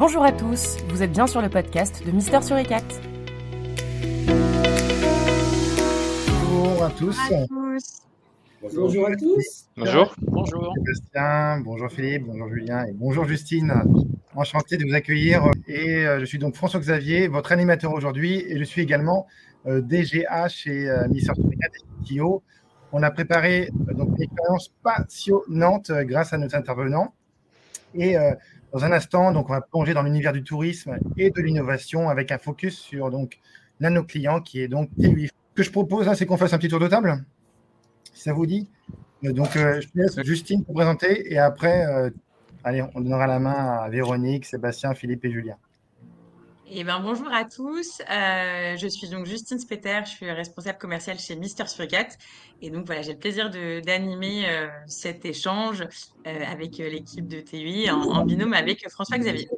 Bonjour à tous, vous êtes bien sur le podcast de Mister sur E4. Bonjour à tous. Bonjour. à tous. Bonjour. Bonjour. Sébastien, bonjour Philippe, bonjour Julien et bonjour Justine. Enchanté de vous accueillir. Et euh, je suis donc François Xavier, votre animateur aujourd'hui. Et je suis également euh, DGA chez euh, Mister sur E4 On a préparé donc, une expérience passionnante grâce à nos intervenants. Et dans un instant, donc, on va plonger dans l'univers du tourisme et de l'innovation avec un focus sur donc, l'un de nos clients qui est donc T8. Ce que je propose, c'est qu'on fasse un petit tour de table, si ça vous dit. Euh, donc, euh, je laisse Justine pour présenter et après, euh, allez, on donnera la main à Véronique, Sébastien, Philippe et Julien. Eh ben, bonjour à tous. Euh, je suis donc Justine Speter, je suis responsable commercial chez Mister Surgat. Et donc voilà, j'ai le plaisir d'animer euh, cet échange euh, avec l'équipe de TUI en, en, binôme avec François Xavier.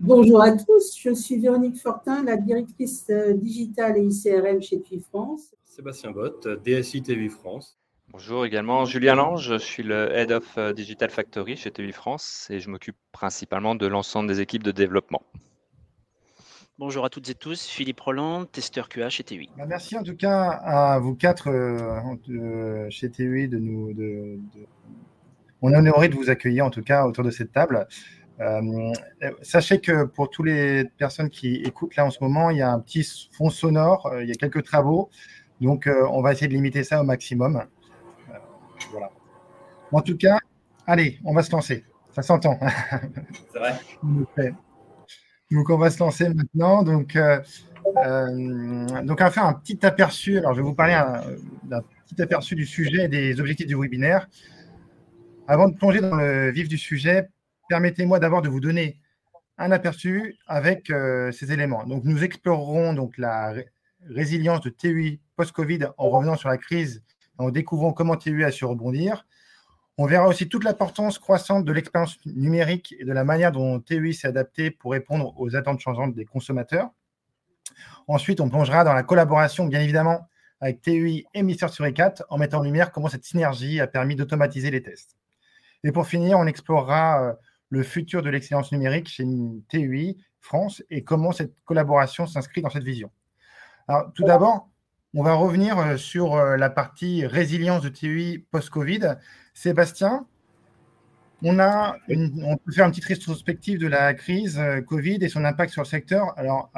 Bonjour à tous, je suis Véronique Fortin, la directrice digitale et ICRM chez TUI France. Sébastien Bott, DSI TUI France. Bonjour également, Julien Lange, je suis le Head of Digital Factory chez TUI France et je m'occupe principalement de l'ensemble des équipes de développement. Bonjour à toutes et tous, Philippe Roland, testeur QA chez TUI. Bah, merci en tout cas à vous quatre euh, chez TUI de nous. De, On est honoré de vous accueillir en tout cas autour de cette table. Euh, sachez que pour toutes les personnes qui écoutent là en ce moment, il y a un petit fond sonore, euh, il y a quelques travaux, donc euh, on va essayer de limiter ça au maximum. Euh, voilà. En tout cas, allez, on va se lancer. Ça s'entend. C'est vrai. Donc, on va se lancer maintenant. Donc, euh, euh, on va faire un petit aperçu. Alors, je vais vous parler d'un petit aperçu du sujet et des objectifs du webinaire. Avant de plonger dans le vif du sujet, permettez-moi d'abord de vous donner un aperçu avec euh, ces éléments. Donc, nous explorerons donc la ré résilience de TUI post-Covid en revenant sur la crise en découvrant comment TUI a su rebondir. On verra aussi toute l'importance croissante de l'expérience numérique et de la manière dont TUI s'est adapté pour répondre aux attentes changeantes des consommateurs. Ensuite, on plongera dans la collaboration, bien évidemment, avec TUI et Mister sur E4 en mettant en lumière comment cette synergie a permis d'automatiser les tests. Et pour finir, on explorera euh, le futur de l'excellence numérique chez TUI France et comment cette collaboration s'inscrit dans cette vision. Alors, tout d'abord, on va revenir euh, sur euh, la partie résilience de TUI post-Covid. Sébastien, on, peut faire une petite rétrospective de la crise euh, Covid et son impact sur le secteur. Alors,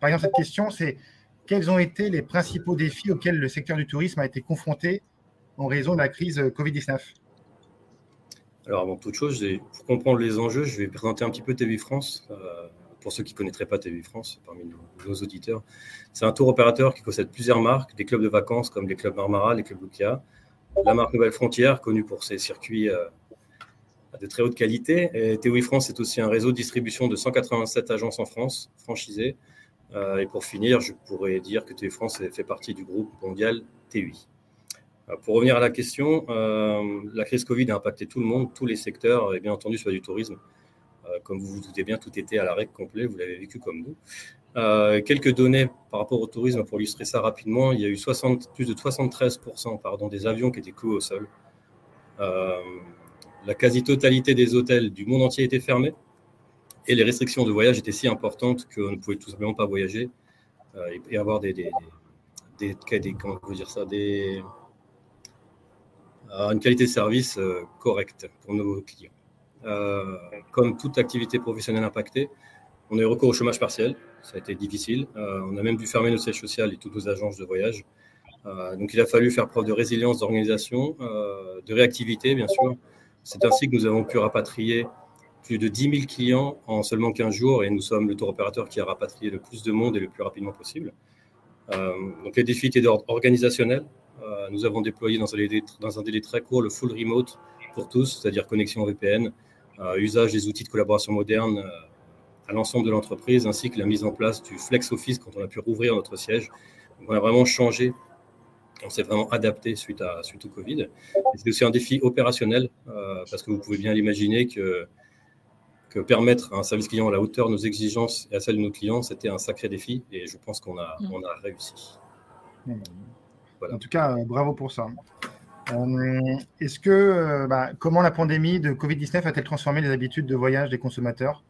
par exemple, cette question, c'est quels ont été les principaux défis auxquels le secteur du tourisme a été confronté en raison de la crise Covid-19 Alors, avant toute chose, pour comprendre les enjeux, je vais présenter un petit peu TV France. Pour ceux qui ne connaîtraient pas TV France parmi nos, auditeurs, c'est un tour opérateur qui possède plusieurs marques, des clubs de vacances comme les clubs Marmara, les clubs Lucia, la marque Nouvelle Frontière, connue pour ses circuits euh, de très haute qualité. Et France est aussi un réseau de distribution de 187 agences en France, franchisées. Euh, et pour finir, je pourrais dire que TUI France fait partie du groupe mondial TUI. Euh, pour revenir à la question, la crise Covid a impacté tout le monde, tous les secteurs, et bien entendu sur du tourisme. Euh, comme vous vous doutez bien, tout était à l'arrêt complet, vous l'avez vécu comme nous. Euh, quelques données par rapport au tourisme pour illustrer ça rapidement. Il y a eu 60, plus de 73% pardon, des avions qui étaient cloués au sol. Euh, la quasi-totalité des hôtels du monde entier étaient fermés. Et les restrictions de voyage étaient si importantes qu'on ne pouvait tout simplement pas voyager et, avoir une qualité de service correcte pour nos clients. Euh, comme toute activité professionnelle impactée, on a eu recours au chômage partiel, ça a été difficile. Euh, on a même dû fermer notre siège social et toutes nos agences de voyage. Euh, donc il a fallu faire preuve de résilience, d'organisation, de réactivité, bien sûr. C'est ainsi que nous avons pu rapatrier plus de 10 000 clients en seulement 15 jours et nous sommes le tour opérateur qui a rapatrié le plus de monde et le plus rapidement possible. Donc les défis étaient d'ordre organisationnel. Nous avons déployé dans un, délai, dans un, délai, très court le full remote pour tous, c'est-à-dire connexion VPN, usage des outils de collaboration modernes à l'ensemble de l'entreprise, ainsi que la mise en place du flex office quand on a pu rouvrir notre siège. Donc on a vraiment changé, on s'est vraiment adapté suite, à, suite au Covid. C'est aussi un défi opérationnel, euh, parce que vous pouvez bien l'imaginer que, que permettre un service client à la hauteur de nos exigences et à celle de nos clients, c'était un sacré défi, et je pense qu'on a, on a réussi. Voilà. En tout cas, euh, bravo pour ça. Euh, Est-ce que, euh, bah, comment la pandémie de Covid-19 a-t-elle transformé les habitudes de voyage des consommateurs?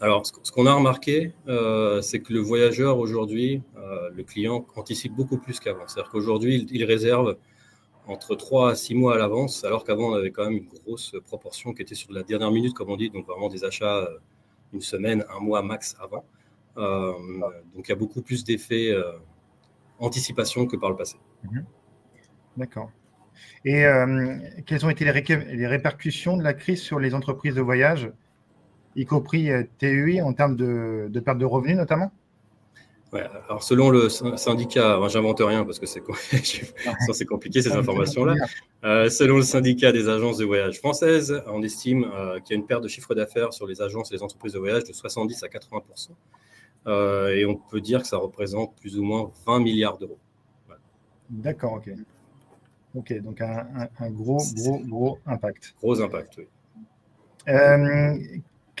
Alors, ce qu'on a remarqué, euh, c'est que le voyageur aujourd'hui, euh, le client anticipe beaucoup plus qu'avant. C'est-à-dire qu'aujourd'hui, il, réserve entre 3 à 6 mois à l'avance, alors qu'avant, on avait quand même une grosse proportion qui était sur la dernière minute, comme on dit, donc vraiment des achats une semaine, un mois max avant. donc, il y a beaucoup plus d'effets anticipation que par le passé. Mhm. D'accord. Et quelles ont été les répercussions de la crise sur les entreprises de voyage y compris euh, TUI en termes de, perte de revenus notamment? Ouais, alors selon le syndicat, j'invente rien parce que c'est compliqué ces informations-là. Euh, selon le syndicat des agences de voyage françaises, on estime euh, qu'il y a une perte de chiffre d'affaires sur les agences et les entreprises de voyage de 70 à 80% Et on peut dire que ça représente plus ou moins 20 milliards d'euros. D'accord, ok. Ok, donc un, gros, gros, gros impact. Gros impact, oui.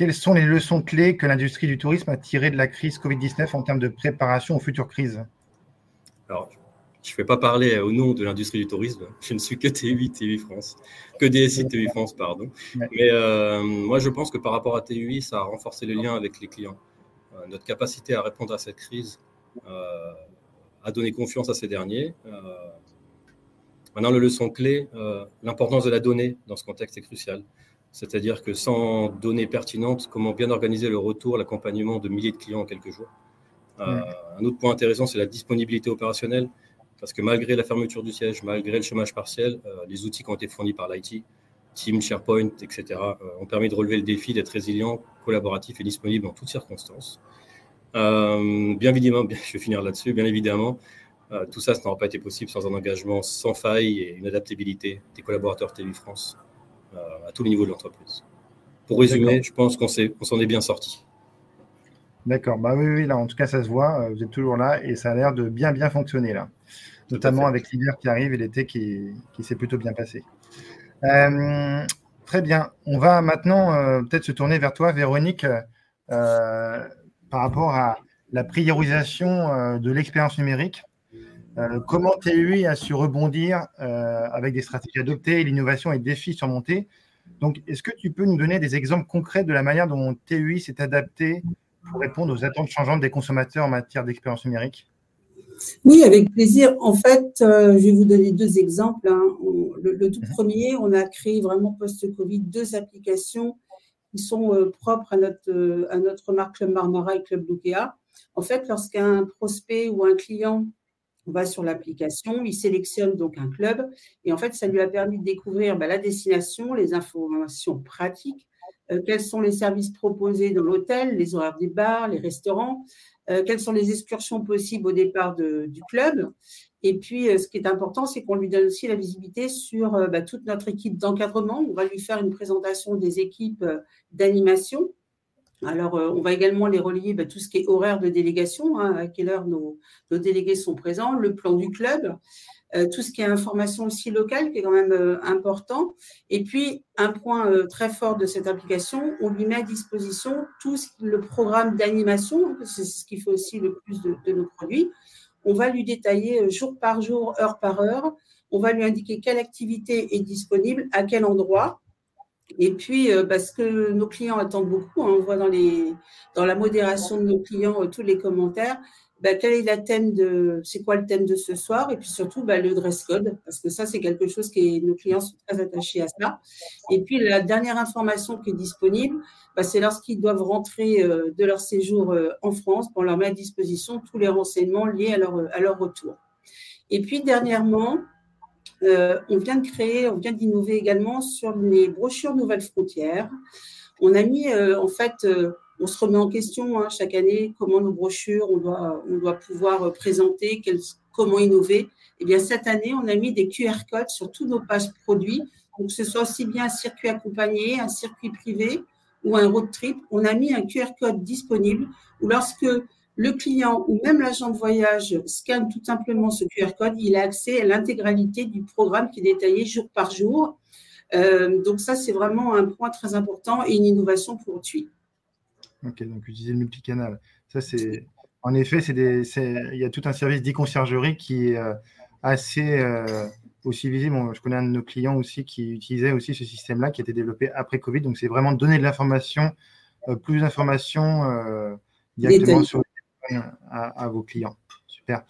Quelles sont les leçons clés que l'industrie du tourisme a tirées de la crise Covid-19 en termes de préparation aux futures crises? Alors, je ne vais pas parler au nom de l'industrie du tourisme. Je ne suis que TUI, TUI France, que DSI TUI France, pardon. Mais euh, moi, je pense que par rapport à TUI, ça a renforcé les liens avec les clients. Euh, notre capacité à répondre à cette crise euh, a donné confiance à ces derniers. Maintenant, la leçon clé, l'importance de la donnée dans ce contexte est cruciale. C'est-à-dire que sans données pertinentes, comment bien organiser le retour, l'accompagnement de milliers de clients en quelques jours? Euh, un autre point intéressant, c'est la disponibilité opérationnelle, parce que malgré la fermeture du siège, malgré le chômage partiel, euh, les outils qui ont été fournis par l'IT, Team, SharePoint, etc., euh, ont permis de relever le défi d'être résilient, collaboratif et disponible en toutes circonstances. bien évidemment, je vais finir là-dessus, bien évidemment, tout ça, ça n'aurait pas été possible sans un engagement sans faille et une adaptabilité des collaborateurs TV France euh, à tous les niveaux de l'entreprise. Pour résumer, je pense qu'on s'en est bien sorti. D'accord. Bah oui, oui, là, en tout cas, ça se voit. Euh, vous êtes toujours là et ça a l'air de bien, bien fonctionner là. Notamment avec l'hiver qui arrive et l'été qui, qui s'est plutôt bien passé. Euh, très bien. On va maintenant peut-être se tourner vers toi, Véronique, par rapport à la priorisation de l'expérience numérique. Euh, comment TUI a su rebondir euh, avec des stratégies adoptées, l'innovation et les défis surmontés? Donc, est-ce que tu peux nous donner des exemples concrets de la manière dont TUI s'est adapté pour répondre aux attentes changeantes des consommateurs en matière d'expérience numérique? Oui, avec plaisir. En fait, euh, je vais vous donner deux exemples. Hein. le, tout mhm. premier, on a créé vraiment post-Covid deux applications qui sont propres à notre, à notre marque Club Marmara et Club Lukea. En fait, lorsqu'un prospect ou un client on va sur l'application, il sélectionne donc un club et en fait, ça lui a permis de découvrir bah, la destination, les informations pratiques, euh, quels sont les services proposés dans l'hôtel, les horaires des bars, les restaurants, euh, quelles sont les excursions possibles au départ du club. Et puis, euh, ce qui est important, c'est qu'on lui donne aussi la visibilité sur bah, toute notre équipe d'encadrement. On va lui faire une présentation des équipes d'animation alors, euh, on va également les relier bah, tout ce qui est horaire de délégation, hein, à quelle heure nos, délégués sont présents, le plan du club, euh, tout ce qui est information aussi locale, qui est quand même euh, important. Et puis, un point très fort de cette application, on lui met à disposition tout le programme d'animation, c'est ce qui fait aussi le plus de, de nos produits. On va lui détailler jour par jour, heure par heure. On va lui indiquer quelle activité est disponible, à quel endroit et puis, euh, parce que nos clients attendent beaucoup, hein, on voit dans, les, dans la modération de nos clients euh, tous les commentaires, bah, quel est le thème de, c'est quoi le thème de ce soir, et puis surtout bah, le dress code, parce que ça c'est quelque chose que nos clients sont très attachés à ça. Et puis la dernière information qui est disponible, bah, c'est lorsqu'ils doivent rentrer euh, de leur séjour en France, on leur met à disposition tous les renseignements liés à leur, à leur retour. Et puis dernièrement, euh, on vient de créer, on vient d'innover également sur les brochures Nouvelles Frontières. On a mis, euh, en fait, euh, on se remet en question hein, chaque année comment nos brochures, on doit, on doit pouvoir présenter, comment innover. Eh bien, cette année, on a mis des QR codes sur tous nos pages produits. Donc, que ce soit aussi bien un circuit accompagné, un circuit privé ou un road trip, on a mis un QR code disponible où lorsque le client ou même l'agent de voyage scanne tout simplement ce QR code, il a accès à l'intégralité du programme qui est détaillé jour par jour. Euh, donc ça, c'est vraiment un point très important et une innovation pour TUI. Ok, donc utiliser le multicanal. Ça, c'est en effet, c'est il y a tout un service d'e-conciergerie qui est euh, assez euh, aussi visible. je connais un de nos clients aussi qui utilisait aussi ce système-là, qui a été développé après Covid. Donc, c'est vraiment donner de l'information plus d'informations directement sur à, vos clients. Super.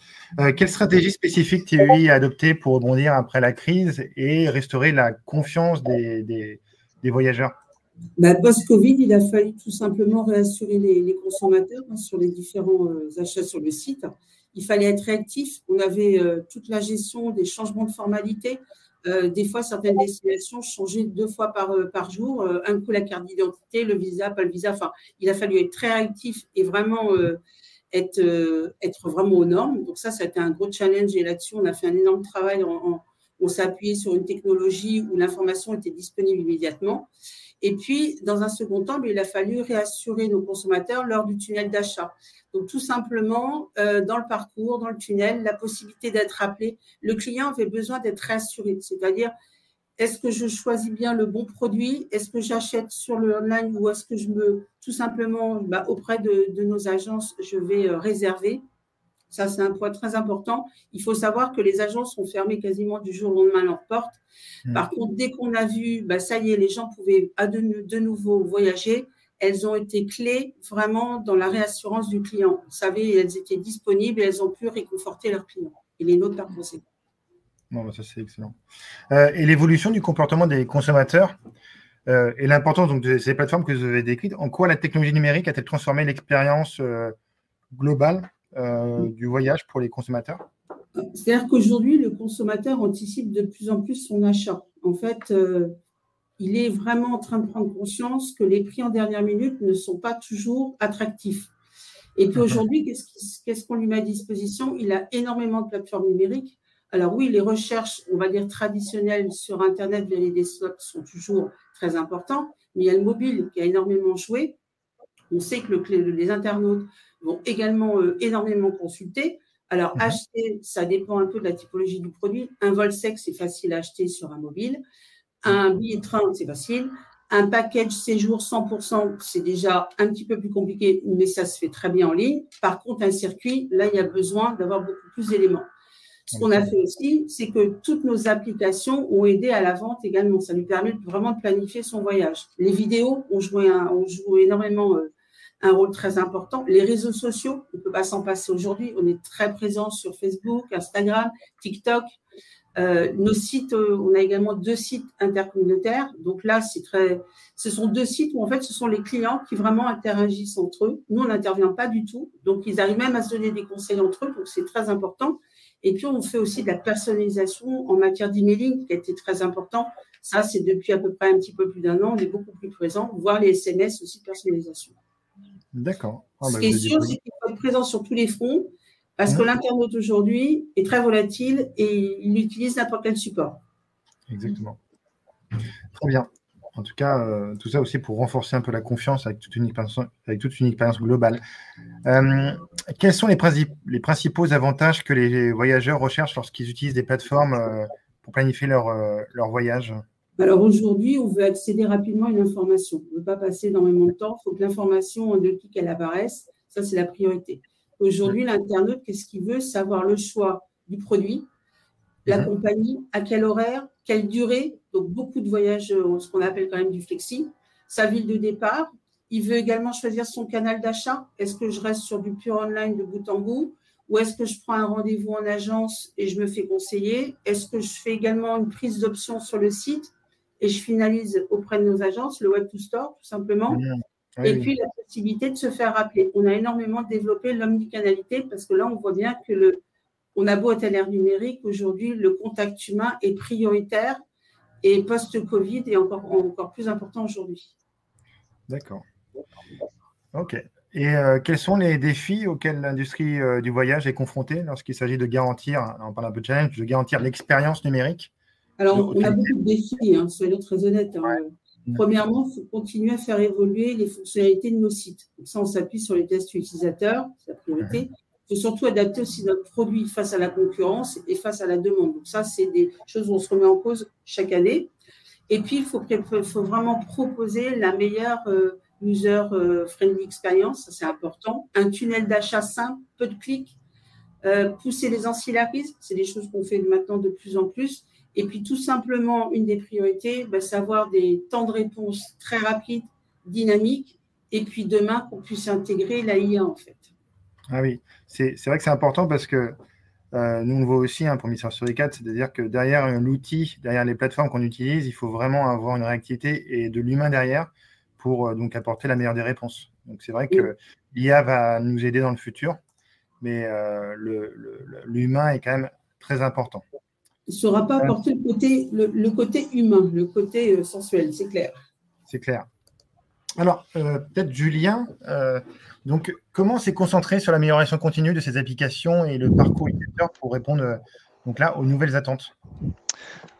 quelle stratégie spécifique TUI a adoptée pour rebondir après la crise et restaurer la confiance des, voyageurs? Bah, Post-Covid, il a fallu tout simplement réassurer les, consommateurs hein, sur les différents achats sur le site il fallait être réactif. On avait euh, toute la gestion des changements de formalité. Euh, des fois, certaines destinations changeaient deux fois par, euh, par jour. un coup, la carte d'identité, le visa, pas le visa. Enfin, il a fallu être très réactif et vraiment être, être vraiment aux normes. Donc ça, ça a été un gros challenge. Et là-dessus, on a fait un énorme travail. on s'est appuyé sur une technologie où l'information était disponible immédiatement. Et puis, dans un second temps, il a fallu réassurer nos consommateurs lors du tunnel d'achat. Donc, tout simplement, euh, dans le parcours, dans le tunnel, la possibilité d'être rappelé. Le client avait besoin d'être réassuré, c'est-à-dire, est-ce que je choisis bien le bon produit? Est-ce que j'achète sur le online ou est-ce que je me, tout simplement, bah, auprès de, de, nos agences, je vais euh, réserver? Ça, c'est un point très important. Il faut savoir que les agences sont fermées quasiment du jour au lendemain leurs portes. Mmh. Par contre, dès qu'on a vu, bah, ça y est, les gens pouvaient à de, de, nouveau voyager, elles ont été clés vraiment dans la réassurance du client. Vous savez, elles étaient disponibles et elles ont pu réconforter leurs clients et les nôtres par conséquent. Bon, bah, ça, c'est excellent. Euh, et l'évolution du comportement des consommateurs euh, et l'importance donc, de ces plateformes que vous avez décrites, en quoi la technologie numérique a-t-elle transformé l'expérience euh, globale du voyage pour les consommateurs? C'est-à-dire qu'aujourd'hui, le consommateur anticipe de plus en plus son achat. En fait, il est vraiment en train de prendre conscience que les prix en dernière minute ne sont pas toujours attractifs. Et puis aujourd'hui, qu'est-ce qu'on lui met à disposition? Il a énormément de plateformes numériques. Alors oui, les recherches, on va dire traditionnelles sur Internet via les desktops sont toujours très importantes, mais il y a le mobile qui a énormément joué. On sait que le, les internautes vont également euh, énormément consulter. Alors, mhm. acheter, ça dépend un peu de la typologie du produit. Un vol sec, c'est facile à acheter sur un mobile. Un billet de train, c'est facile. Un package séjour 100%, c'est déjà un petit peu plus compliqué, mais ça se fait très bien en ligne. Par contre, un circuit, là, il y a besoin d'avoir beaucoup plus d'éléments. Ce qu'on a fait aussi, c'est que toutes nos applications ont aidé à la vente également. Ça lui permet vraiment de planifier son voyage. Les vidéos ont joué, ont joué énormément euh, un rôle très important. Les réseaux sociaux, on ne peut pas s'en passer aujourd'hui. On est très présent sur Facebook, Instagram, TikTok. Euh, nos sites, euh, on a également deux sites intercommunautaires. Donc là, c'est très, ce sont deux sites où en fait, ce sont les clients qui vraiment interagissent entre eux. Nous, on n'intervient pas du tout. Donc, ils arrivent même à se donner des conseils entre eux. Donc, c'est très important. Et puis, on fait aussi de la personnalisation en matière d'emailing qui a été très important. Ça, c'est depuis à peu près un petit peu plus d'un an. On est beaucoup plus présent, voire les SMS aussi de personnalisation. D'accord. Ah, Ce bah, qui est sûr, c'est qu'il faut être présent sur tous les fronts parce que mmh. l'internaute aujourd'hui est très volatile et il utilise n'importe quel support. Exactement. Très bien. En tout cas, euh, tout ça aussi pour renforcer un peu la confiance avec toute une expérience, avec toute une expérience globale. Euh, quels sont les, les, principaux avantages que les voyageurs recherchent lorsqu'ils utilisent des plateformes euh, pour planifier leur, leur voyage? Alors aujourd'hui, on veut accéder rapidement à une information. On ne veut pas passer énormément de temps. Il faut que l'information, en deux clics, elle apparaisse. Ça, c'est la priorité. Aujourd'hui, l'internaute, qu'est-ce qu'il veut? Savoir le choix du produit, la mhm. compagnie, à quel horaire, quelle durée. Donc, beaucoup de voyages, euh, ce qu'on appelle quand même du flexi. Sa ville de départ. Il veut également choisir son canal d'achat. Est-ce que je reste sur du pur online de bout en bout? Ou est-ce que je prends un rendez-vous en agence et je me fais conseiller? Est-ce que je fais également une prise d'option sur le site et je finalise auprès de nos agences le Web to Store, tout simplement? et puis la possibilité de se faire rappeler. On a énormément développé l'omnicanalité parce que là, on voit bien que le, on a beau être à l'ère numérique, aujourd'hui, le contact humain est prioritaire et post-Covid est encore, encore plus important aujourd'hui. D'accord. OK. Et euh, quels sont les défis auxquels l'industrie euh, du voyage est confrontée lorsqu'il s'agit de garantir, on parle un peu de challenge, de garantir l'expérience numérique? Alors, on a beaucoup de défis, hein, soyons très honnêtes. Hein. Premièrement, il faut continuer à faire évoluer les fonctionnalités de nos sites. Donc ça, on s'appuie sur les tests utilisateurs, c'est la priorité. Il faut surtout adapter aussi notre produit face à la concurrence et face à la demande. Donc ça, c'est des choses où on se remet en cause chaque année. Et puis, il faut, vraiment proposer la meilleure euh, user-friendly euh, experience, ça c'est important. Un tunnel d'achat simple, peu de clics. Euh, pousser les ancillaries, c'est des choses qu'on fait maintenant de plus en plus. Et puis tout simplement, une des priorités, bah, savoir des temps de réponse très rapides, dynamiques et puis demain qu'on puisse intégrer l'AIA en fait. Ah oui, c'est vrai que c'est important parce que euh, nous, on le voit aussi hein, pour sur 4, c'est-à-dire que derrière l'outil, derrière les plateformes qu'on utilise, il faut vraiment avoir une réactivité et de l'humain derrière pour euh, donc apporter la meilleure des réponses. Donc c'est vrai que l'IA va nous aider dans le futur, mais euh, l'humain est quand même très important. Il ne saura pas apporter le côté, le, côté humain, le côté sensuel, c'est clair. C'est clair. Alors, peut-être Julien, donc, comment s'est concentré sur l'amélioration continue de ces applications et le parcours utilisateur pour répondre euh, donc là, aux nouvelles attentes?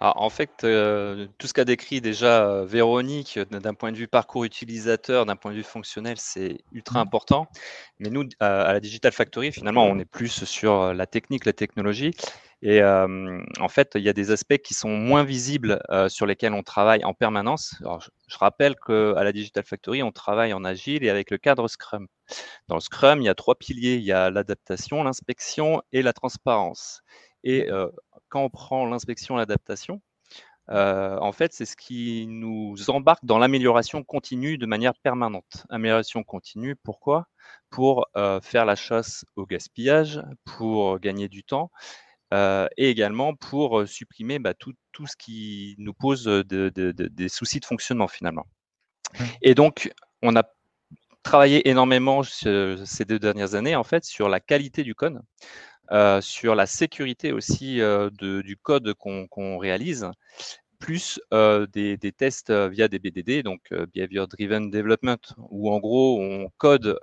Ah, en fait, euh, tout ce qu'a décrit déjà euh, Véronique d'un point de vue parcours utilisateur, d'un point de vue fonctionnel, c'est ultra mmh. important. Mais nous, à la Digital Factory, finalement, on est plus sur la technique, la technologie. Et en fait, il y a des aspects qui sont moins visibles sur lesquels on travaille en permanence. Alors, je, je rappelle qu'à la Digital Factory, on travaille en agile et avec le cadre Scrum. Dans le Scrum, il y a trois piliers. Il y a l'adaptation, l'inspection et la transparence. Et quand on prend l'inspection et l'adaptation, en fait, c'est ce qui nous embarque dans l'amélioration continue de manière permanente. Amélioration continue, pourquoi? Pour faire la chasse au gaspillage, pour gagner du temps et également pour supprimer bah, tout, tout, ce qui nous pose des soucis de fonctionnement finalement. Mmh. Et donc, on a travaillé énormément ces deux dernières années en fait sur la qualité du code, sur la sécurité aussi de, du code qu'on réalise plus des, tests via des BDD, donc Behavior Driven Development, où en gros on code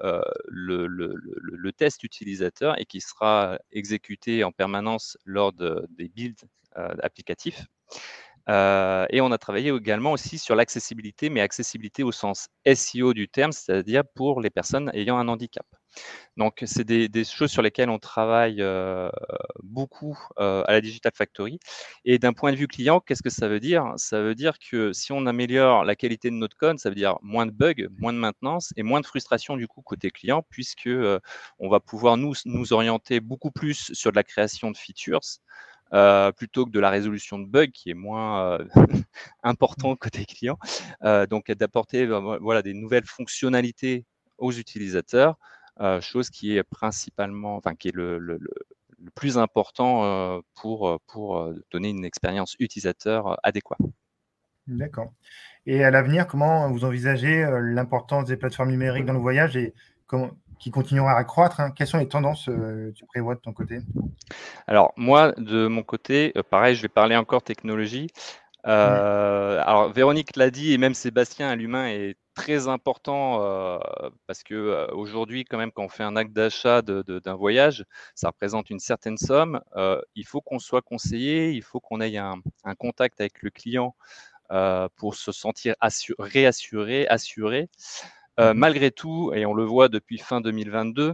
le, test utilisateur et qui sera exécuté en permanence lors des builds applicatifs. et on a travaillé également aussi sur l'accessibilité, mais accessibilité au sens SEO du terme, c'est-à-dire pour les personnes ayant un handicap. Donc, c'est des, choses sur lesquelles on travaille euh, beaucoup euh, à la Digital Factory. Et d'un point de vue client, qu'est-ce que ça veut dire? Ça veut dire que si on améliore la qualité de notre code, ça veut dire moins de bugs, moins de maintenance et moins de frustration du coup côté client, puisque euh, on va pouvoir nous, nous orienter beaucoup plus sur de la création de features. plutôt que de la résolution de bugs qui est moins important côté client. donc d'apporter voilà, des nouvelles fonctionnalités aux utilisateurs euh, chose qui est principalement, enfin qui est le, le, le plus important euh, pour, euh, pour donner une expérience utilisateur adéquate. D'accord. Et à l'avenir, comment vous envisagez l'importance des plateformes numériques dans le voyage et comment, qui continuera à croître hein? Quelles sont les tendances que tu prévois de ton côté? Alors, moi, de mon côté, pareil, je vais parler encore technologie. alors, Véronique l'a dit, et même Sébastien, l'humain est très important euh, parce que euh, aujourd'hui, quand même, quand on fait un acte d'achat d'un voyage, ça représente une certaine somme. Euh, il faut qu'on soit conseillé, il faut qu'on ait un, contact avec le client pour se sentir réassuré, assuré. Mmh malgré tout, et on le voit depuis fin 2022,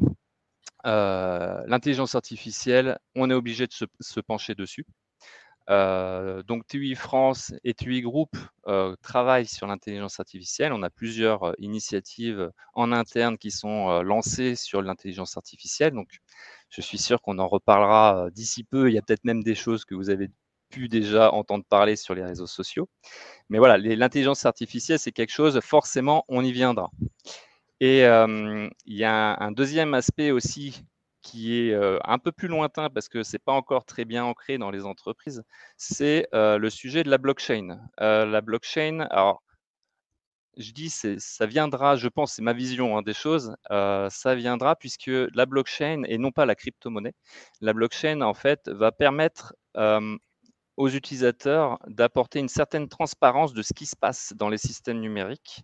l'intelligence artificielle, on est obligé de se pencher dessus. Euh, donc TUI France et TUI Group euh, travaillent sur l'intelligence artificielle. On a plusieurs euh, initiatives en interne qui sont lancées sur l'intelligence artificielle. Donc je suis sûr qu'on en reparlera d'ici peu. Il y a peut-être même des choses que vous avez pu déjà entendre parler sur les réseaux sociaux. Mais voilà, l'intelligence artificielle, c'est quelque chose, forcément, on y viendra. Et il y a un deuxième aspect aussi qui est un peu plus lointain parce que ce n'est pas encore très bien ancré dans les entreprises, c'est le sujet de la blockchain. la blockchain, alors je dis, ça viendra, je pense, c'est ma vision hein, des choses, ça viendra puisque la blockchain et non pas la crypto-monnaie, la blockchain en fait va permettre aux utilisateurs d'apporter une certaine transparence de ce qui se passe dans les systèmes numériques.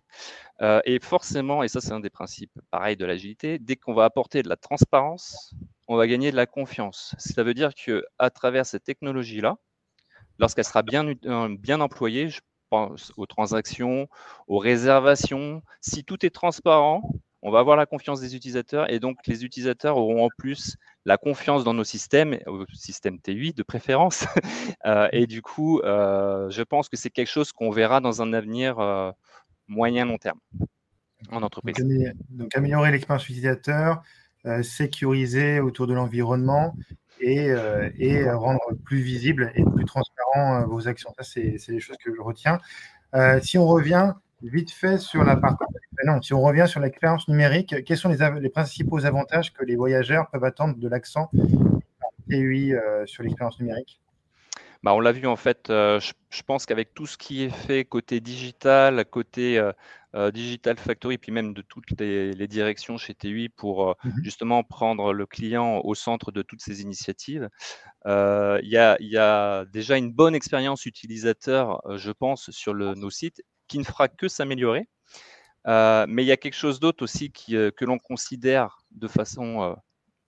Euh, et forcément, et ça c'est un des principes pareil de l'agilité, dès qu'on va apporter de la transparence, on va gagner de la confiance. Ça veut dire que à travers cette technologie-là, lorsqu'elle sera bien, euh, bien employée, je pense aux transactions, aux réservations, si tout est transparent, on va avoir la confiance des utilisateurs et donc les utilisateurs auront en plus la confiance dans nos systèmes, au système T8 de préférence. Euh, et du coup, euh, je pense que c'est quelque chose qu'on verra dans un avenir euh, moyen-long terme en entreprise. Donc, améliorer l'expérience utilisateur, sécuriser autour de l'environnement et, et, rendre plus visible et plus transparent vos actions. Ça, c'est les choses que je retiens. si on revient vite fait sur la partie non, si on revient sur l'expérience numérique, quels sont les, principaux avantages que les voyageurs peuvent attendre de l'accent TUI sur l'expérience numérique? Bah, on l'a vu en fait, je, pense qu'avec tout ce qui est fait côté digital, côté Digital Factory, puis même de toutes les, directions chez TUI pour mmh justement prendre le client au centre de toutes ces initiatives, il y, a, déjà une bonne expérience utilisateur, je pense, sur nos sites qui ne fera que s'améliorer. Mais il y a quelque chose d'autre aussi que l'on considère de façon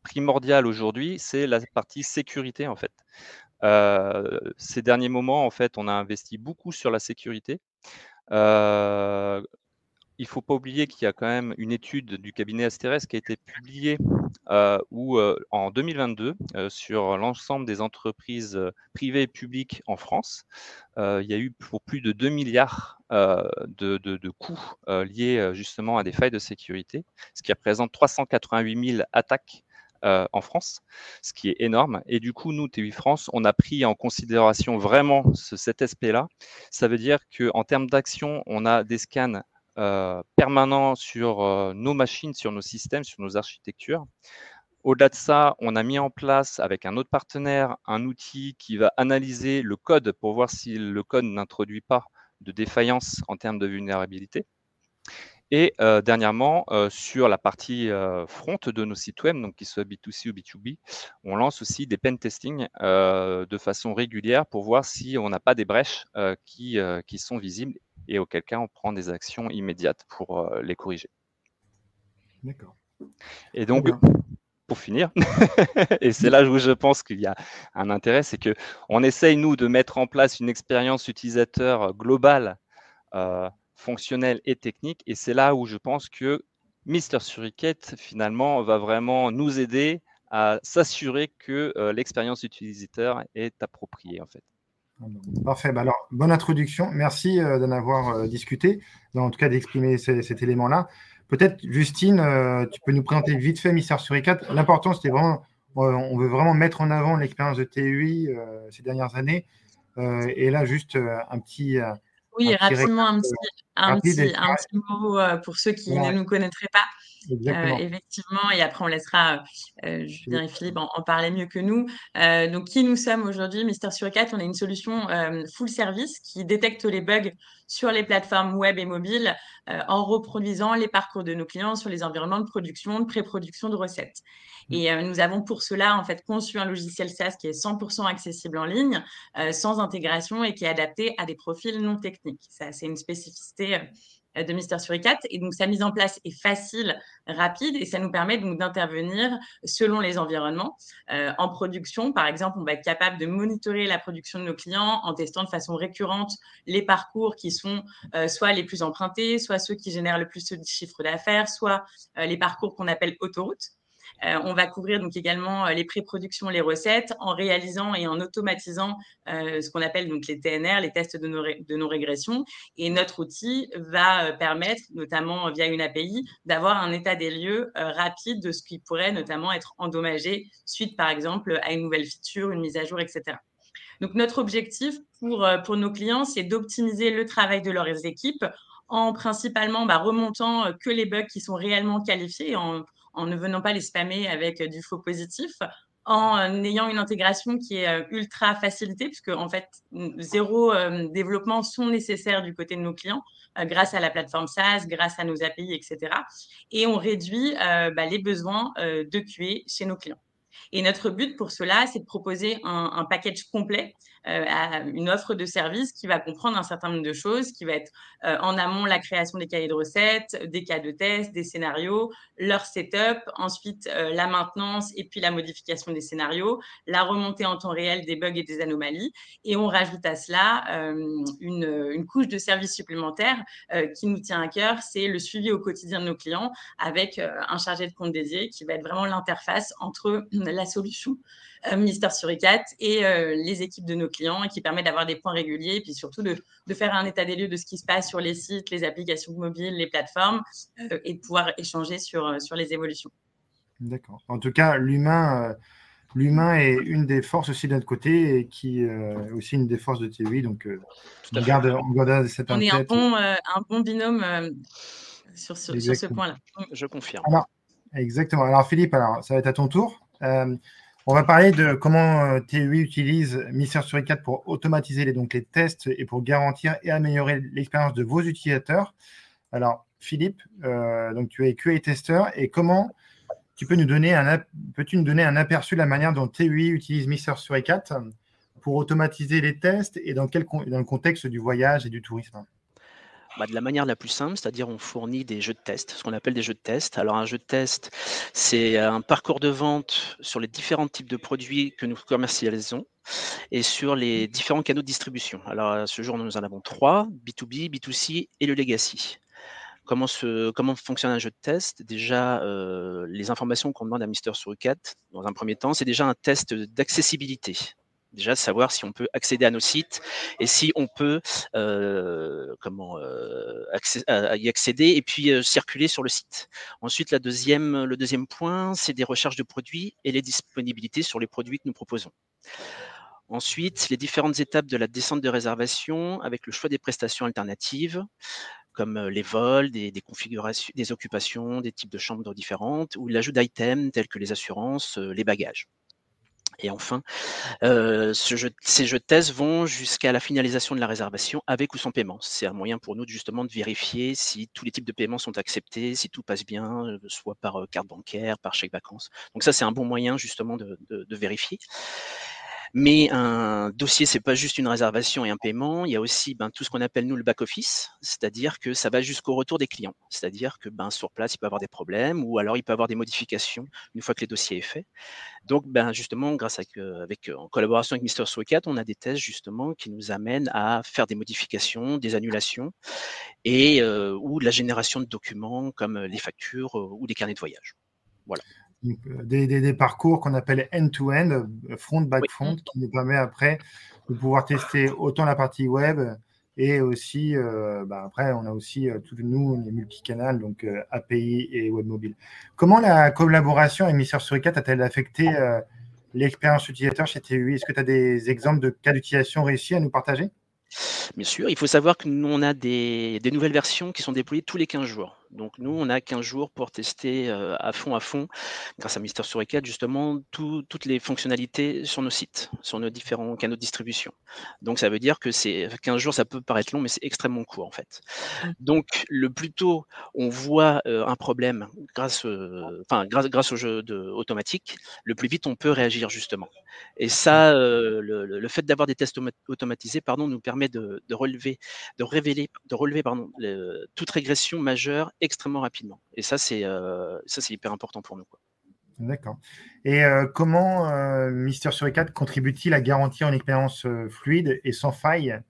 primordiale aujourd'hui, c'est la partie sécurité en fait. Euh, ces derniers moments, en fait, on a investi beaucoup sur la sécurité. Euh, il ne faut pas oublier qu'il y a quand même une étude du cabinet Asteres qui a été publiée euh, où, en 2022 sur l'ensemble des entreprises privées et publiques en France. il y a eu pour plus de 2 milliards de, de, coûts liés justement à des failles de sécurité, ce qui représente 388 000 attaques euh, en France, ce qui est énorme. Et du coup, nous, TUI France, on a pris en considération vraiment cet aspect-là. Ça veut dire qu'en termes d'action, on a des scans euh, permanents sur euh, nos machines, sur nos systèmes, sur nos architectures. Au-delà de ça, on a mis en place avec un autre partenaire un outil qui va analyser le code pour voir si le code n'introduit pas de défaillance en termes de vulnérabilité. Et euh, dernièrement, sur la partie front de nos sites web, donc qu'ils soient B2C ou B2B, on lance aussi des pen testing de façon régulière pour voir si on n'a pas des brèches qui sont visibles et auquel cas on prend des actions immédiates pour les corriger. D'accord. Et donc, pour finir, et c'est là où je pense qu'il y a un intérêt, c'est que on essaye nous de mettre en place une expérience utilisateur globale fonctionnel et technique. Et c'est là où je pense que Mister Suricate, finalement, va vraiment nous aider à s'assurer que euh, l'expérience utilisateur est appropriée, en fait. Parfait. Bah alors, bonne introduction. Merci euh, d'en avoir euh, discuté, en tout cas d'exprimer cet élément-là. Peut-être, Justine, tu peux nous présenter vite fait Mister Suricate. L'important, c'était vraiment, on veut vraiment mettre en avant l'expérience de TUI ces dernières années. et là, juste un petit, oui, rapidement, un petit, un, petit, un petit, mot euh, pour ceux qui ne nous connaîtraient pas. Euh, effectivement, et après on laissera euh, Julien et Philippe en, parler mieux que nous. Euh, donc, qui nous sommes aujourd'hui? Mister Surcat, on est une solution euh, full service qui détecte les bugs sur les plateformes web et mobiles en reproduisant les parcours de nos clients sur les environnements de production, de pré-production de recettes. Mmh. Et nous avons pour cela en fait conçu un logiciel SaaS qui est 100% accessible en ligne, sans intégration et qui est adapté à des profils non techniques. Ça, c'est une spécificité euh, de Mister Suricat. Et donc, sa mise en place est facile, rapide, et ça nous permet donc d'intervenir selon les environnements. Euh, en production, par exemple, on va être capable de monitorer la production de nos clients en testant de façon récurrente les parcours qui sont euh, soit les plus empruntés, soit ceux qui génèrent le plus de chiffre d'affaires, soit les parcours qu'on appelle autoroutes. Euh, on va couvrir donc également euh, les pré-productions, les recettes, en réalisant et en automatisant euh, ce qu'on appelle donc les TNR, les tests de non-régression. Et notre outil va permettre, notamment via une API, d'avoir un état des lieux rapide de ce qui pourrait notamment être endommagé suite, par exemple, à une nouvelle feature, une mise à jour, etc. Donc, notre objectif pour, pour nos clients, c'est d'optimiser le travail de leurs équipes en principalement bah, remontant que les bugs qui sont réellement qualifiés, en, en ne venant pas les spammer avec euh, du faux positif, en euh, ayant une intégration qui est euh, ultra facilitée, puisque en fait, zéro développement sont nécessaires du côté de nos clients grâce à la plateforme SaaS, grâce à nos API, etc. Et on réduit bah, les besoins de QA chez nos clients. Et notre but pour cela, c'est de proposer un, un package complet à une offre de service qui va comprendre un certain nombre de choses, qui va être euh, en amont la création des cahiers de recettes, des cas de test, des scénarios, leur setup, ensuite euh, la maintenance et puis la modification des scénarios, la remontée en temps réel des bugs et des anomalies. Et on rajoute à cela une, une, couche de service supplémentaire qui nous tient à cœur, c'est le suivi au quotidien de nos clients avec un chargé de compte dédié qui va être vraiment l'interface entre la solution euh, Ministère Suricat et euh, les équipes de nos clients et qui permet d'avoir des points réguliers et puis surtout de, faire un état des lieux de ce qui se passe sur les sites, les applications mobiles, les plateformes euh, et de pouvoir échanger sur, sur les évolutions. D'accord. En tout cas, l'humain l'humain est une des forces aussi de notre côté et qui est aussi une des forces de TV. Donc, on, garde, on garde cette On est un bon, un bon binôme sur, ce, sur ce point-là. Je confirme. exactement. Alors Philippe, alors, ça va être à ton tour. On va parler de comment euh, TUI utilise Mister Story 4 pour automatiser les, tests et pour garantir et améliorer l'expérience de vos utilisateurs. Alors, Philippe, euh, donc tu es QA testeur et comment tu peux nous donner un, peux-tu nous donner un aperçu de la manière dont TUI utilise Mister Story 4 pour automatiser les tests et dans, quel, dans le contexte du voyage et du tourisme? Bah, de la manière la plus simple, c'est-à-dire on fournit des jeux de test, ce qu'on appelle des jeux de test. Alors un jeu de test, c'est un parcours de vente sur les différents types de produits que nous commercialisons et sur les différents canaux de distribution. Alors ce jour, nous en avons trois, B2B, B2C et le legacy. Comment, fonctionne un jeu de test? Déjà, euh, les informations qu'on demande à Mister Surukat, dans un premier temps, c'est déjà un test d'accessibilité déjà savoir si on peut accéder à nos sites et si on peut euh, comment euh, y accéder et puis euh, circuler sur le site. Ensuite, la deuxième, le deuxième point, c'est des recherches de produits et les disponibilités sur les produits que nous proposons. Ensuite, les différentes étapes de la descente de réservation avec le choix des prestations alternatives, comme les vols, des, des, configurations, des occupations, des types de chambres différentes, ou l'ajout d'items tels que les assurances, les bagages. Et enfin, euh, ces jeux de test vont jusqu'à la finalisation de la réservation avec ou sans paiement. C'est un moyen pour nous de, justement de vérifier si tous les types de paiements sont acceptés, si tout passe bien, euh, soit par euh, carte bancaire, par chèque vacances. Donc ça, c'est un bon moyen justement de vérifier. Mais un dossier, c'est pas juste une réservation et un paiement. Il y a aussi ben, tout ce qu'on appelle nous le back office, c'est-à-dire que ça va jusqu'au retour des clients. C'est-à-dire que ben, sur place, il peut avoir des problèmes ou alors il peut avoir des modifications une fois que le dossier est fait. Donc, ben, justement, grâce à, avec, en collaboration avec Mr. Swicat, on a des tests justement qui nous amènent à faire des modifications, des annulations et euh, ou la génération de documents comme les factures euh, ou des carnets de voyage. Voilà. Euh, des, parcours qu'on appelle end-to-end, euh, front-back-front, qui nous permet après de pouvoir tester autant la partie web et aussi, euh, bah, après, on a aussi, tout nous, on est multicanal, donc API et web mobile. Comment la collaboration avec Mister Suricat a-t-elle affecté l'expérience utilisateur chez TUI Est-ce que tu as des exemples de cas d'utilisation réussis à nous partager? Bien sûr, il faut savoir que nous, on a des, des nouvelles versions qui sont déployées tous les 15 jours. Donc nous, on a 15 jours pour tester à fond, à fond, grâce à Mister Suricat, justement, toutes les fonctionnalités sur nos sites, sur nos différents canaux de distribution. Donc ça veut dire que c'est 15 jours, ça peut paraître long, mais c'est extrêmement court en fait. Mmh. Donc le plus tôt on voit un problème grâce, enfin, grâce, grâce au jeu de, automatique, le plus vite on peut réagir justement. Et ça, mmh. le, fait d'avoir des tests automatisés, pardon, nous permet de, relever, de révéler, de relever, pardon, toute régression majeure extrêmement rapidement. Et ça, c'est euh, ça, c'est hyper important pour nous. D'accord. Et euh, comment euh, Mister Suricat contribue-t-il à garantir une expérience fluide et sans faille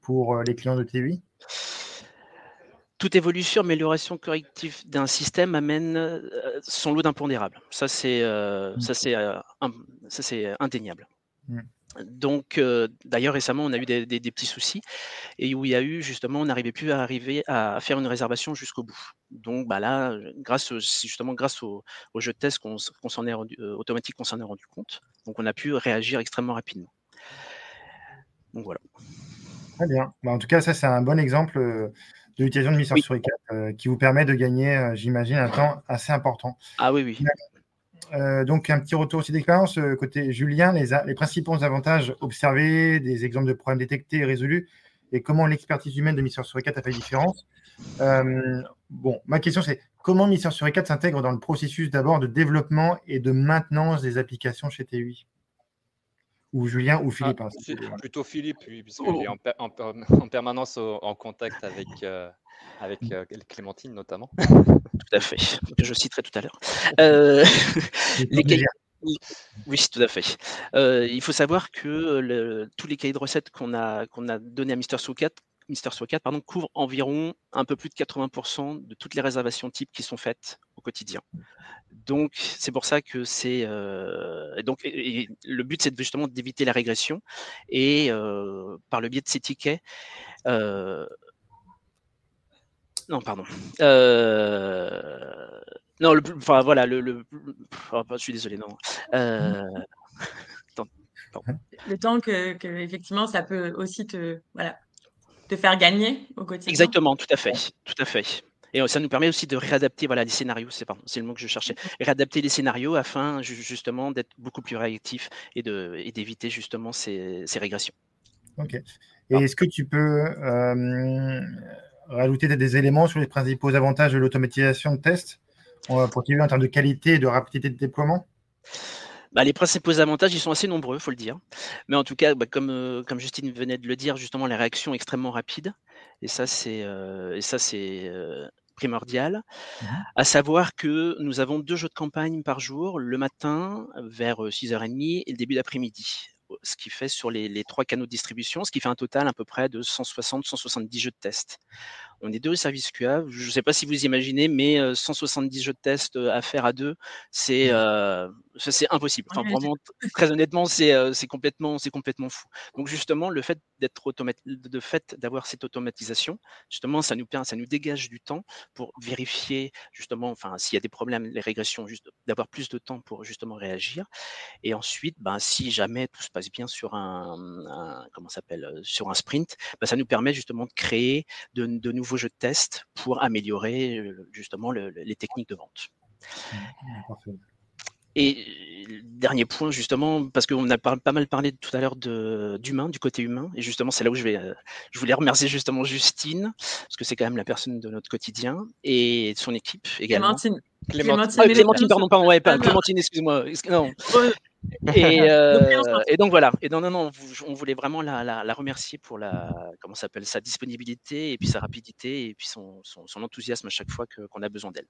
pour les clients de TV toute évolution, amélioration corrective d'un système amène son lot d'impondérables. Ça, c'est mmh. indéniable. Mmh. Donc, euh, d'ailleurs, récemment, on a eu des, petits soucis et où il y a eu justement, on n'arrivait plus à arriver à faire une réservation jusqu'au bout. Donc, bah là, grâce justement grâce au, jeu de test qu'on s'en est rendu, euh, automatique qu'on s'en est rendu compte. Donc, on a pu réagir extrêmement rapidement. Donc voilà. Très bien. Bah, en tout cas, ça c'est un bon exemple euh, de l'utilisation de Mission sur qui vous permet de gagner, j'imagine, un temps assez important. Ah oui, oui. Euh, donc, un petit retour aussi d'expérience euh, côté Julien, les, principaux avantages observés, des exemples de problèmes détectés et résolus, et comment l'expertise humaine de Mission sur 4 a fait différence. Euh, bon, ma question c'est comment Mission sur 4 s'intègre dans le processus d'abord de développement et de maintenance des applications chez TUI ou Julien ou Philippe ah, hein, Plutôt Philippe, oui, puisqu'il est en, permanence en contact avec, avec mmh. Clémentine notamment. Tout à fait, que je citerai tout à l'heure. Euh, oui, tout à fait. Euh, il faut savoir que tous les cahiers de recettes qu'on a, qu'on a donnés à Mister Soukat, Mister pardon, couvrent environ un peu plus de 80% de toutes les réservations types qui sont faites au quotidien. Donc, c'est pour ça que c'est. Euh, donc, le but, c'est justement d'éviter la régression et par le biais de ces tickets, non, pardon. Euh... Non, le, enfin voilà, le, le... Oh, je suis désolé, non. Euh... Le temps que, que, effectivement ça peut aussi te voilà te faire gagner au quotidien. Exactement, tout à fait, tout à fait. Et ça nous permet aussi de réadapter voilà, les scénarios, c'est, c'est le mot que je cherchais, réadapter les scénarios afin justement d'être beaucoup plus réactif et, de, et d'éviter justement ces, ces, régressions. Ok. Et est-ce que tu peux euh, rajouter des éléments sur les principaux avantages de l'automatisation de tests pour TUI en termes de qualité et de rapidité de déploiement? Bah, les principaux avantages, ils sont assez nombreux, il faut le dire. Mais en tout cas, bah, comme, euh, comme Justine venait de le dire, justement, les réactions extrêmement rapides. Et ça, c'est euh, et ça, c'est euh, primordial. Mmh à savoir que nous avons deux jeux de campagne par jour, le matin vers 6h30 et le début d'après-midi ce qui fait sur les, les, trois canaux de distribution, ce qui fait un total à peu près de 160-170 jeux de test. On est deux services QA. Je ne sais pas si vous imaginez, mais 170 jeux de test à faire à deux, c'est mmh. c'est impossible. Enfin, vraiment, très honnêtement, c'est complètement, complètement fou. Donc justement, le fait d'être de fait d'avoir cette automatisation, justement, ça nous ça nous dégage du temps pour vérifier justement, enfin, s'il y a des problèmes, les régressions, juste d'avoir plus de temps pour justement réagir. Et ensuite, ben, si jamais tout se passe bien sur un, comment s'appelle, sur un sprint, ben, ça nous permet justement de créer de, de nouveaux jeux de test pour améliorer justement les techniques de vente. Mmh, et dernier point, justement, parce qu'on a pas mal parlé tout à l'heure d'humain, du côté humain, et justement, c'est là où je vais, euh, je voulais remercier justement Justine, parce que c'est quand même la personne de notre quotidien, et son équipe également. Clémentine. Clémentine, ah, Clémentine pardon, pardon, ouais, pas, Clémentine, excuse-moi. Non. Et, euh, et, donc voilà. Et non, non, non, on voulait vraiment la, la, remercier pour la, comment s'appelle, sa disponibilité et puis sa rapidité et puis son, son, son enthousiasme à chaque fois qu'on a besoin d'elle.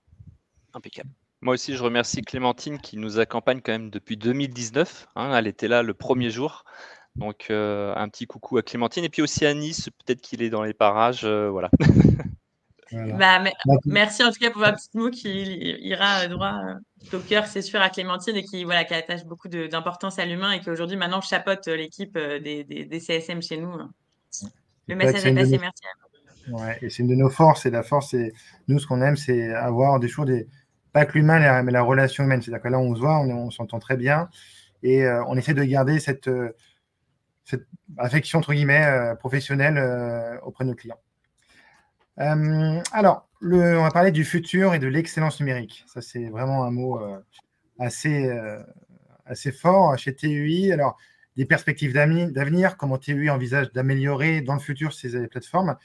Impeccable. Moi aussi, je remercie Clémentine qui nous accompagne quand même depuis 2019. Hein, elle était là le premier jour. Donc, euh, un petit coucou à Clémentine. Et puis aussi à Nice, peut-être qu'il est dans les parages. Euh, voilà. Bah, merci en tout cas pour votre petit mot qui ira droit au cœur, c'est sûr, à Clémentine et qui, voilà, qui attache beaucoup d'importance à l'humain et qui aujourd'hui maintenant chapeaute l'équipe des, des, CSM chez nous. Le message est passé, merci. Ouais, et c'est une de nos forces. Et la force, c'est nous, ce qu'on aime, c'est avoir des choses, des, pas que l'humain, mais la relation humaine. C'est-à-dire que là, on se voit, on, s'entend très bien et euh, on essaie de garder cette, euh, affection, entre guillemets, euh, professionnelle auprès de nos clients. alors, on va parler du futur et de l'excellence numérique. Ça, c'est vraiment un mot assez, assez fort chez TUI. Alors, des perspectives d'avenir, comment TUI envisage d'améliorer dans le futur ces plateformes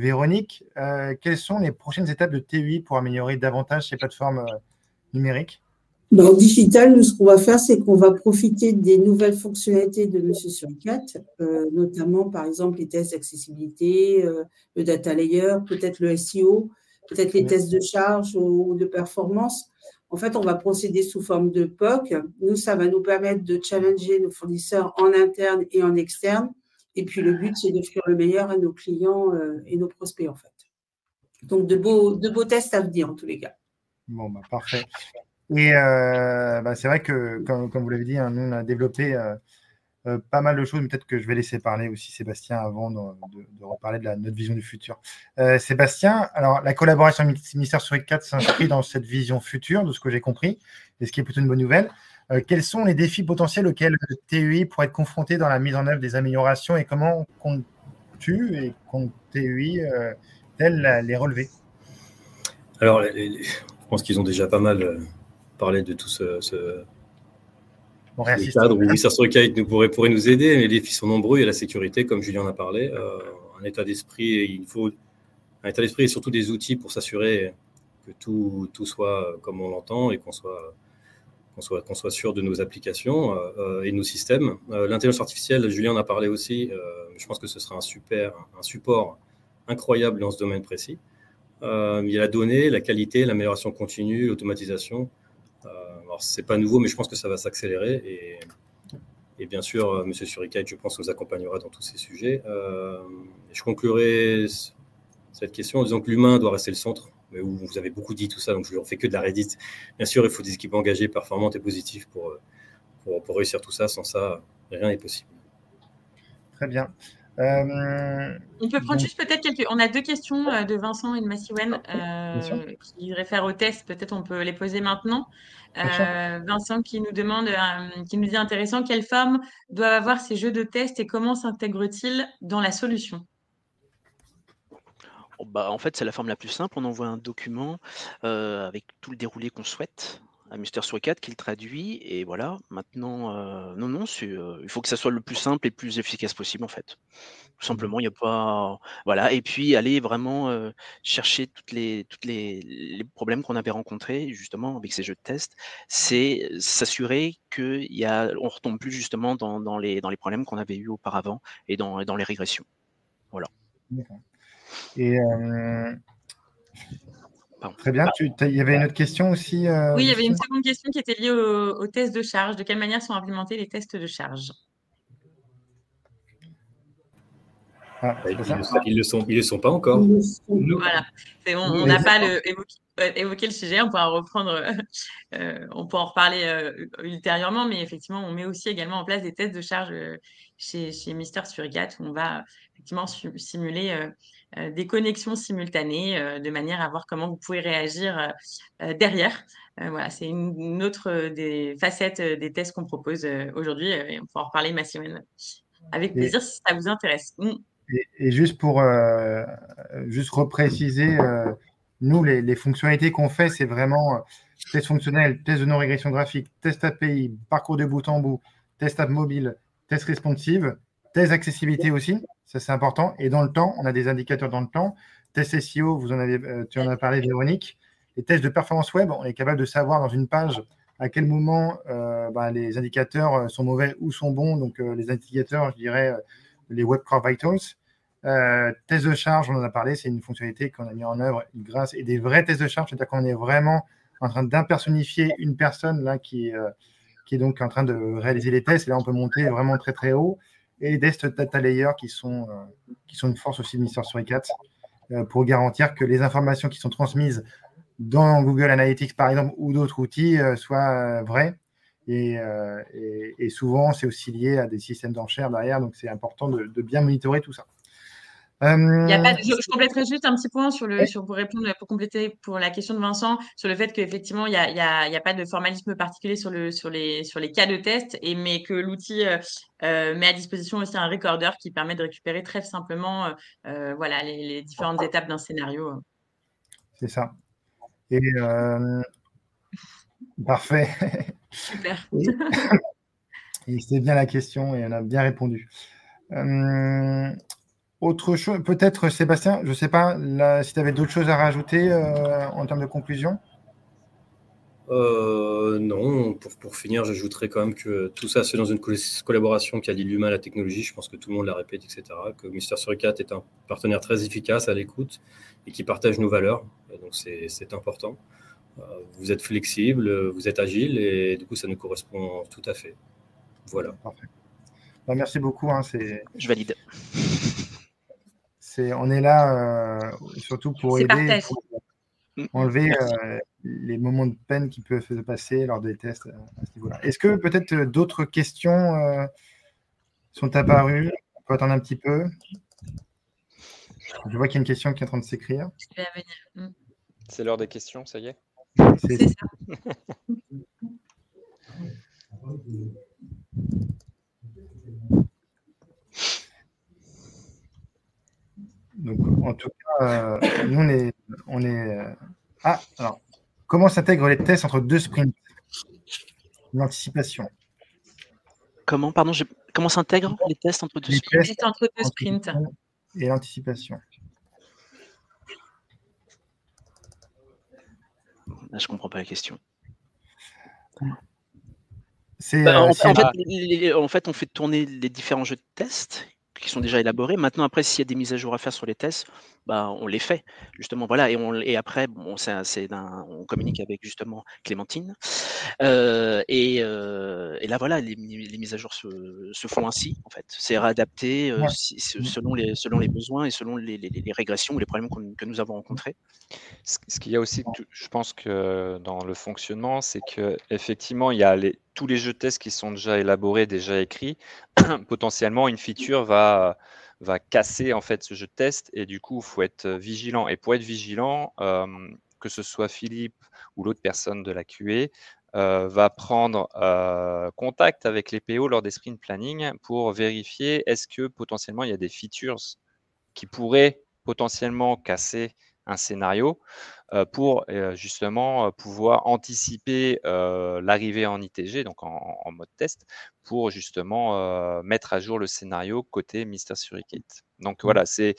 Véronique, euh, quelles sont les prochaines étapes de TUI pour améliorer davantage ces plateformes euh, numériques? Dans digital, nous, ce qu'on va faire, c'est qu'on va profiter des nouvelles fonctionnalités de Monsieur sur 4, euh, notamment, par exemple, les tests d'accessibilité, le data layer, peut-être le SEO, peut-être les tests de charge ou de performance. En fait, on va procéder sous forme de POC. Nous, ça va nous permettre de challenger nos fournisseurs en interne et en externe et puis le but, c'est d'offrir le meilleur à nos clients euh, et nos prospects, en fait. Donc de beaux, de beaux tests à venir, en tous les cas. Bon, bah, parfait. Et euh, bah, c'est vrai que, comme, vous l'avez dit, hein, nous, on a développé euh, pas mal de choses. Peut-être que je vais laisser parler aussi Sébastien avant de, reparler de notre vision du futur. Sébastien, alors la collaboration ministère sur 4 s'inscrit dans cette vision future, de ce que j'ai compris, et ce qui est plutôt une bonne nouvelle. Euh, quels sont les défis potentiels auxquels TUI pourrait être confronté dans la mise en œuvre des améliorations et comment comptes-tu et compte TUI euh, les relever? Alors, je pense qu'ils ont déjà pas mal euh, parlé de tout ce, ce cadre où Research nous pourrait, pourrait nous aider. Les défis sont nombreux. Il y a la sécurité, comme Julien en a parlé, un état d'esprit. Il faut un état d'esprit et surtout des outils pour s'assurer que tout, tout, soit comme on l'entend et qu'on soit qu'on soit, sûr de nos applications euh, euh, et de nos systèmes. Euh, l'intelligence artificielle, Julien en a parlé aussi, je pense que ce sera un super, un support incroyable dans ce domaine précis. il y a la donnée, la qualité, l'amélioration continue, l'automatisation. alors, c'est pas nouveau, mais je pense que ça va s'accélérer. Et, bien sûr, M. Surikait, je pense, nous accompagnera dans tous ces sujets. je conclurai cette question en disant que l'humain doit rester le centre où vous avez beaucoup dit tout ça, donc je ne fais que de la Reddit. Bien sûr, il faut des équipes engagées, performantes et positives pour, pour, pour réussir tout ça. Sans ça, rien n'est possible. Très bien. Euh, on peut prendre juste peut-être quelques. On a deux questions euh, de Vincent et de Massiwen euh, qui réfèrent au test. Peut-être on peut les poser maintenant. Vincent qui nous demande, qui nous dit intéressant, quelle forme doivent avoir ces jeux de test et comment s'intègrent-ils dans la solution? Bah, en fait, c'est la forme la plus simple. On envoie un document avec tout le déroulé qu'on souhaite à Mister 4 qui le traduit. Et voilà, maintenant, non, non, il faut que ça soit le plus simple et le plus efficace possible, en fait. Tout simplement, il n'y a pas. Voilà. Et puis, aller vraiment chercher toutes les, toutes les, problèmes qu'on avait rencontrés, justement, avec ces jeux de test. C'est s'assurer qu'on ne retombe plus, justement, dans, les, dans les problèmes qu'on avait eu auparavant et dans, dans les régressions. Voilà. Et Très bien. il y avait une autre question aussi euh, Oui, il y avait une seconde question qui était liée aux tests de charge. De quelle manière sont implémentés les tests de charge ah, ils ne le, sont, ils le sont pas encore. Voilà. On n'a pas le, évoqué, le sujet. On pourra reprendre, euh, on pourra en reparler euh, ultérieurement, mais effectivement, on met aussi également en place des tests de charge chez, chez Mister Surrogate où on va effectivement simuler euh, des connexions simultanées euh, de manière à voir comment vous pouvez réagir euh, derrière. voilà, c'est une, autre des facettes des tests qu'on propose aujourd'hui et on pourra en reparler, Massimène, avec plaisir si ça vous intéresse. Mm. Et, juste pour juste repréciser, nous, les, les fonctionnalités qu'on fait, c'est vraiment test fonctionnel, test de non-régression graphique, test API, parcours de bout en bout, test app mobile, test responsive, test accessibilité aussi. Ça, c'est important. Et dans le temps, on a des indicateurs dans le temps. Test SEO, vous en avez, euh, tu en as parlé, Véronique. Les tests de performance web, on est capable de savoir dans une page à quel moment euh, bah, les indicateurs euh, sont mauvais ou sont bons. Donc, les indicateurs, je dirais, les Web Core Vitals. tests de charge, on en a parlé, c'est une fonctionnalité qu'on a mis en œuvre grâce et des vrais tests de charge, c'est-à-dire qu'on est vraiment en train d'impersonnifier une personne là qui, qui est donc en train de réaliser les tests. Et là, on peut monter vraiment très très haut et les tests data layer qui sont, euh, qui sont une force aussi de Mister sur 4 euh, pour garantir que les informations qui sont transmises dans Google Analytics, par exemple, ou d'autres outils euh, soient vraies. Et, souvent, c'est aussi lié à des systèmes d'enchères derrière, donc c'est important de bien monitorer tout ça. Euh, je, compléterai juste un petit point sur le, sur, pour répondre, pour compléter pour la question de Vincent, sur le fait qu'effectivement, il n'y a, y a, y a, pas de formalisme particulier sur, le, sur, les, sur les cas de test, et, mais que l'outil euh, euh, met à disposition aussi un recorder qui permet de récupérer très simplement voilà, les, différentes étapes d'un scénario. C'est ça. Et parfait. Super. et c'était bien la question et on a bien répondu. Autre chose, peut-être Sébastien, je ne sais pas si tu avais d'autres choses à rajouter euh, en termes de conclusion? Euh, non, pour, finir, j'ajouterais quand même que tout ça, c'est dans une collaboration qui allie l'humain à la technologie. Je pense que tout le monde la répète, etc. Que Mister Surcat est un partenaire très efficace à l'écoute et qui partage nos valeurs. donc, c'est important. Euh, vous êtes flexible, vous êtes agile et du coup, ça nous correspond tout à fait. Voilà. Parfait. Bah, merci beaucoup. Hein, Je valide on est là euh, surtout pour aider, enlever euh, les moments de peine qui peuvent se passer lors des tests euh, à ce niveau-là. Est-ce que peut-être d'autres questions sont apparues? On peut attendre un petit peu. Je vois qu'il y a une question qui est en train de s'écrire. Mm. C'est l'heure des questions, ça y est? C'est ça. Donc, en tout cas, euh, nous, on est. On est euh, Ah, alors, comment s'intègrent les tests entre deux sprints? L'anticipation. Comment, pardon, comment s'intègrent les tests entre deux sprints? tests entre deux sprints. Et l'anticipation. Là, je comprends pas la question. Bah, en, fait, en, fait, on fait tourner les différents jeux de tests qui sont déjà élaborés. Maintenant, après, s'il y a des mises à jour à faire sur les tests, bah, on les fait, justement. Voilà, et, on, et après, bon, on communique avec justement Clémentine. Euh, et, euh, et, là, voilà, les, les mises à jour se, se, font ainsi, en fait. C'est réadapté euh, selon, les, selon les besoins et selon les, les régressions ou les problèmes que nous avons rencontrés. Ce qu'il y a aussi, je pense que dans le fonctionnement, c'est que effectivement, il y a les, tous les jeux tests qui sont déjà élaborés, déjà écrits. Potentiellement, une feature va va casser en fait ce jeu de test et du coup il faut être vigilant et pour être vigilant euh, que ce soit Philippe ou l'autre personne de la QA euh, va prendre euh, contact avec les PO lors des sprint planning pour vérifier est-ce que potentiellement il y a des features qui pourraient potentiellement casser un scénario pour justement pouvoir anticiper l'arrivée en ITG, donc en, mode test, pour justement mettre à jour le scénario côté Mister Surricate. Donc mmh. voilà, c'est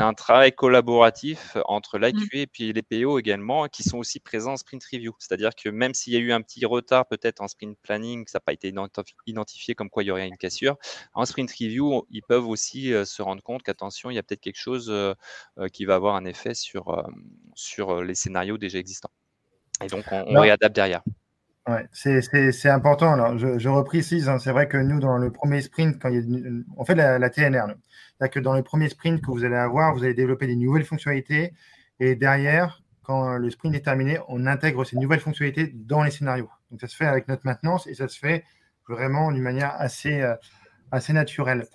un travail collaboratif entre l'IQA mmh. et puis les PO également, qui sont aussi présents en sprint review. C'est-à-dire que même s'il y a eu un petit retard peut-être en sprint planning, ça n'a pas été identifié comme quoi il y aurait une cassure, en sprint review, ils peuvent aussi se rendre compte qu'attention, il y a peut-être quelque chose qui va avoir un effet sur, sur les scénarios déjà existants. Et donc on, réadapte derrière. Ouais, c'est important. Alors, je, je reprécise, hein, c'est vrai que nous, dans le premier sprint, quand il y a, on fait la, la TNR. C'est-à-dire que dans le premier sprint que vous allez avoir, vous allez développer des nouvelles fonctionnalités. Et derrière, quand le sprint est terminé, on intègre ces nouvelles fonctionnalités dans les scénarios. Donc, ça se fait avec notre maintenance et ça se fait vraiment d'une manière assez, euh, assez naturelle.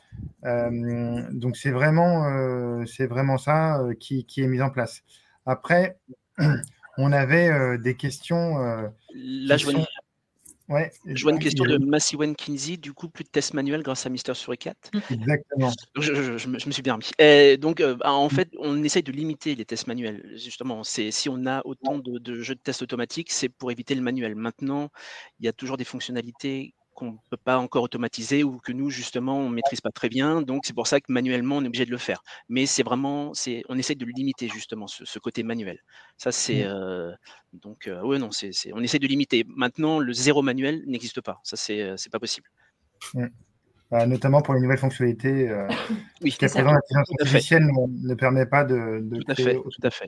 Euh, donc, c'est vraiment, euh, vraiment ça euh, qui, qui, est mis en place. Après, on avait euh, des questions. Euh, Là, je vois, une... question de Massiwen Kinsey. Du coup, plus de tests manuels grâce à Mister Suricat. Exactement. Je, me, suis bien remis. donc, euh, bah, en fait, on essaye de limiter les tests manuels. Justement, c'est si on a autant de, de jeux de tests automatiques, c'est pour éviter le manuel. Maintenant, il y a toujours des fonctionnalités qu'on ne peut pas encore automatiser ou que nous, justement, on ne maîtrise pas très bien. Donc, c'est pour ça que manuellement, on est obligé de le faire. Mais c'est vraiment, c'est, on essaie de le limiter, justement, ce, côté manuel. Ça, c'est. Mmh. Euh, donc, euh, ouais, non, c'est, on essaie de limiter. Maintenant, le zéro manuel n'existe pas. Ça, c'est, euh, c'est pas possible. Mmh. Bah, notamment pour les nouvelles fonctionnalités. oui, jusqu'à présent, l'intelligence artificielle ne, permet pas de, de tout, à fait, tout à fait.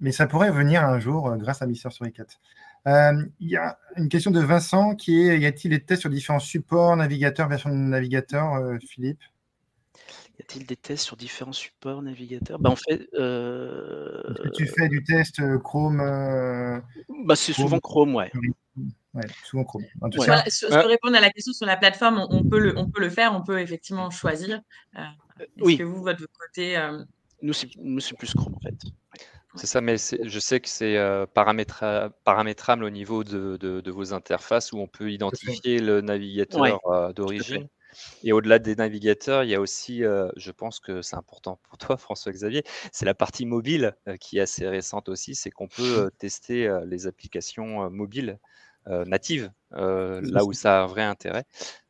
mais ça pourrait venir un jour grâce à Mister Story 4. Euh, il y a une question de Vincent qui est y a-t-il des tests sur différents supports, navigateurs, version de navigateur, euh, Philippe? Y a-t-il des tests sur différents supports, navigateurs? Bah, En fait. Euh... tu fais du test euh, Chrome bah, C'est souvent Chrome, ouais. Ouais, souvent Chrome. sur, répondre à la question sur la plateforme, on, peut, le, on peut le faire, on peut effectivement choisir. Est-ce oui. que vous, votre côté. Nous, c'est plus Chrome, en fait. C'est ça, mais je sais que c'est euh, paramétrable au niveau de, vos interfaces où on peut identifier le navigateur euh, d'origine. Et au-delà des navigateurs, il y a aussi, euh, je pense que c'est important pour toi, François-Xavier, c'est la partie mobile qui est assez récente aussi, c'est qu'on peut tester les applications mobiles natives, là où ça a un vrai intérêt.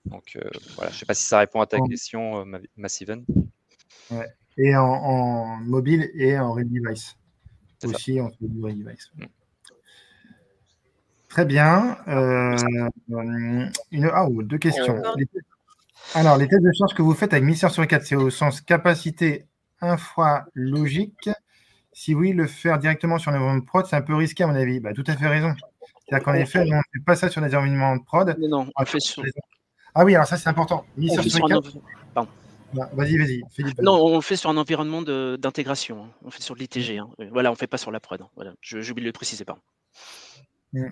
Donc voilà, je ne sais pas si ça répond à ta question, Massiven. Ouais. Et en, en, mobile et en real device aussi entre les device. Mm. Très bien. Euh, une, ah, deux questions. alors, les tests de charge que vous faites avec Mister sur 4, c'est au sens capacité infra logique. Si oui, le faire directement sur l'environnement de prod, c'est un peu risqué à mon avis. Bah, tout à fait raison. C'est-à-dire qu'en effet, on ne fait pas ça sur des environnements de prod. non, on fait sur... Ah oui, alors ça c'est important. Mister sur 4. Bah, vas-y, vas-y. Non, on le fait sur un environnement d'intégration. Hein. On fait sur l'ITG. Hein. Voilà, on ne fait pas sur la prod. Hein. Voilà. J'oublie de le préciser, pas. Mm.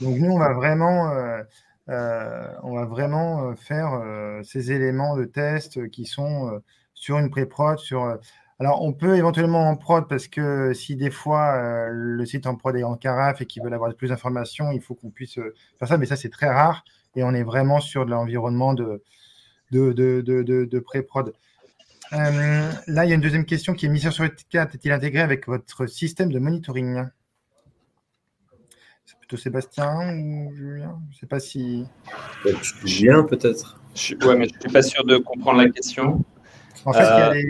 Donc nous, on va vraiment, euh, euh, on va vraiment euh, faire ces éléments de test qui sont sur une pré-prod. Sur, alors, on peut éventuellement en prod parce que si des fois le site en prod est en carafe et qu'ils veulent avoir plus d'informations, il faut qu'on puisse faire ça. Mais ça, c'est très rare. Et on est vraiment sur de l'environnement de, de, de, de, de pré-prod. Euh, là, il y a une deuxième question qui est mise sur le 4 est-il intégré avec votre système de monitoring? C'est plutôt Sébastien ou Julien? Je ne sais pas si. Julien, peut-être. Oui, mais je ne suis pas sûr de comprendre la question. En fait,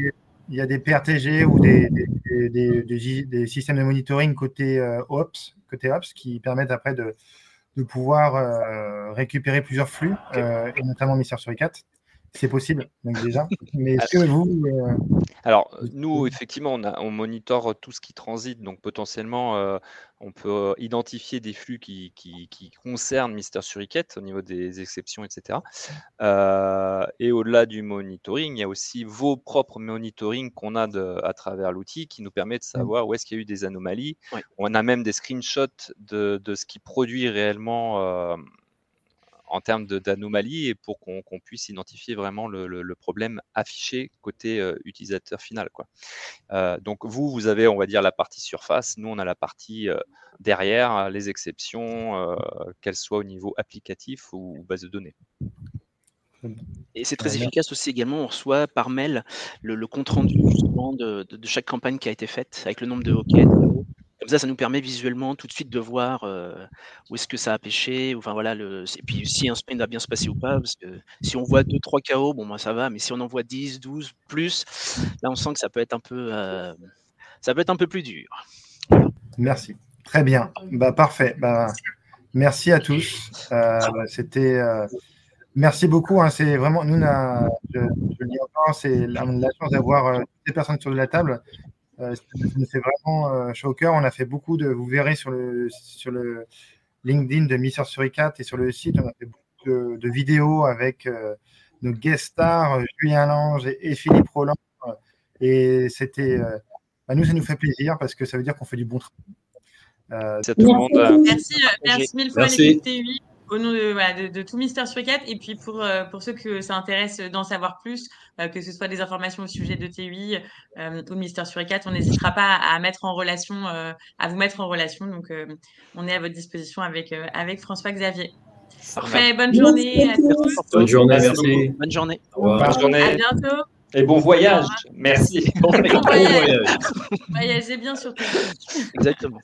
il, y a des, PRTG ou des, des, des, systèmes de monitoring côté euh, Ops, côté Ops qui permettent après de, de pouvoir euh, récupérer plusieurs flux, et notamment Mister sur 4 c'est possible, donc déjà. Mais est-ce que vous. Euh, Alors, nous, effectivement, on, a, on monitore tout ce qui transite. Donc, potentiellement, euh, on peut euh, identifier des flux qui, qui, concernent Mister Suriquette au niveau des exceptions, etc. et au-delà du monitoring, il y a aussi vos propres monitoring qu'on a de, à travers l'outil qui nous permet de mmh. savoir où est-ce qu'il y a eu des anomalies. On a même des screenshots de, de ce qui produit réellement en termes d'anomalies et pour qu'on puisse identifier vraiment le, problème affiché côté euh, utilisateur final. Quoi. Euh, donc vous, vous avez, on va dire, la partie surface, nous, on a la partie euh, derrière, les exceptions, qu'elles soient au niveau applicatif ou, base de données. Et c'est très efficace aussi également. On reçoit par mail le, compte rendu justement de, chaque campagne qui a été faite avec le nombre de hockey. Comme ça, ça nous permet visuellement tout de suite de voir euh, où est-ce que ça a pêché. Enfin voilà. Et puis si un sprint va bien se passer ou pas, parce que si on voit 2-3 KO, bon moi ça va. Mais si on en voit 10, 12 plus, là on sent que ça peut être un peu, euh, ça peut être un peu plus dur. Merci. Très bien. Bah parfait. Bah, merci à tous. Euh, bah, c'était Merci beaucoup. Hein, c'est vraiment, nous, je, je, le dis encore, c'est la, chance d'avoir euh, personnes sur la table. Euh, ça nous fait vraiment euh, chaud au cœur. On a fait beaucoup de, vous verrez sur le, sur le LinkedIn de Mister Suricat et sur le site, on a fait beaucoup de, vidéos avec euh, nos guest stars, Julien Lange et, Philippe Roland. Et c'était, bah, nous, ça nous fait plaisir parce que ça veut dire qu'on fait du bon travail. Merci, merci mille fois l'équipe TUI au nom de, de, tout Mister Suicat. Et puis pour, euh, pour ceux que ça intéresse d'en savoir plus, euh, que ce soit des informations au sujet de TUI euh, ou Mister Suicat, on n'hésitera pas à mettre en relation, à vous mettre en relation. Donc on est à votre disposition avec, avec François Xavier. Parfait, bonne journée à tous. Bonne journée, merci. Bonne journée. Bonne journée. À bientôt. Et bon voyage. Merci. Bon voyage. Voyagez bien surtout. Exactement.